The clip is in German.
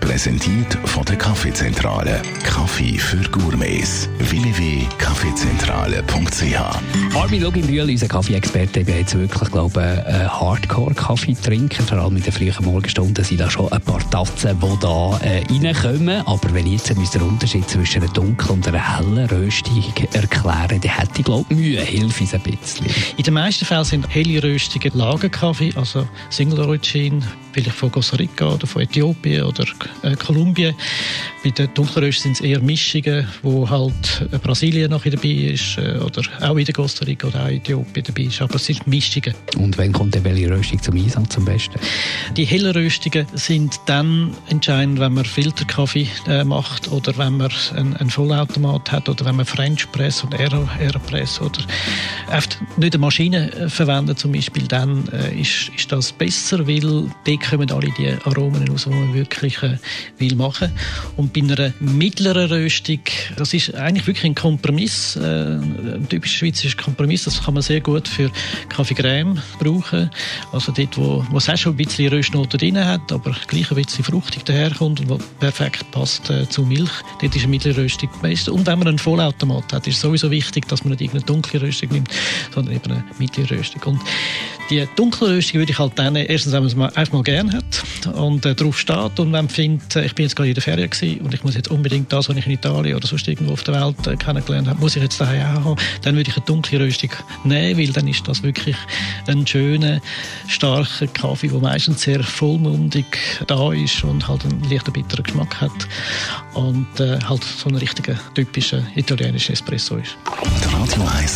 Präsentiert von der Kaffeezentrale. Kaffee für Gourmets. www.kaffeezentrale.ch Armin Luginbühl, unser Kaffee-Experte, ich bin jetzt wirklich, glaube ich, ein Hardcore-Kaffee trinken. Vor allem in den frühen Morgenstunden sind da schon ein paar Tatzen, die da äh, reinkommen. Aber wenn ich jetzt den Unterschied zwischen einer dunklen und einer hellen Röstung erklären dann hätte ich, glaube ich, Mühe. Hilf uns ein bisschen. In den meisten Fällen sind helle Röstungen Lagerkaffee, also Single Origin, vielleicht von Costa Rica oder von Äthiopien oder äh, Kolumbien. Bei den Dunkelrösten sind es eher Mischungen, wo halt äh, Brasilien noch dabei ist äh, oder auch in Costa Rica oder auch in Äthiopien dabei ist. Aber es sind Mischungen. Und wann kommt denn welche Röstung zum Einsatz am besten? Die hellen Röstungen sind dann entscheidend, wenn man Filterkaffee äh, macht oder wenn man einen, einen Vollautomat hat oder wenn man French Press oder Aero, Aeropress oder nicht eine Maschine verwendet zum Beispiel, dann ist, ist das besser, weil dort kommen alle die Aromen raus, die man wirklich will machen. Und bei einer mittleren Röstung, das ist eigentlich wirklich ein Kompromiss, äh, ein typischer schweizerischer Kompromiss, das kann man sehr gut für Kaffee Crème brauchen. Also dort, wo, wo es auch schon ein bisschen Röstnoten drin hat, aber gleich ein bisschen fruchtig daherkommt und perfekt passt äh, zu Milch, dort ist eine mittlere Röstung am besten. Und wenn man einen Vollautomat hat, ist es sowieso wichtig, dass man nicht irgendeine dunkle Röstung nimmt, sondern eben eine mittlere Röstung. Und die dunkle Röstung würde ich halt dann, erstens, wenn man es mal, gerne hat und äh, drauf steht und wenn findet, äh, ich bin jetzt gerade in der Ferien gewesen und ich muss jetzt unbedingt das, was ich in Italien oder sonst irgendwo auf der Welt äh, kennengelernt habe, muss ich jetzt daheim auch haben, dann würde ich eine dunkle Röstung nehmen, weil dann ist das wirklich ein schöner, starker Kaffee, der meistens sehr vollmundig da ist und halt einen leichten bitteren Geschmack hat und äh, halt so ein richtiger, typischer italienischer Espresso ist. Radio 1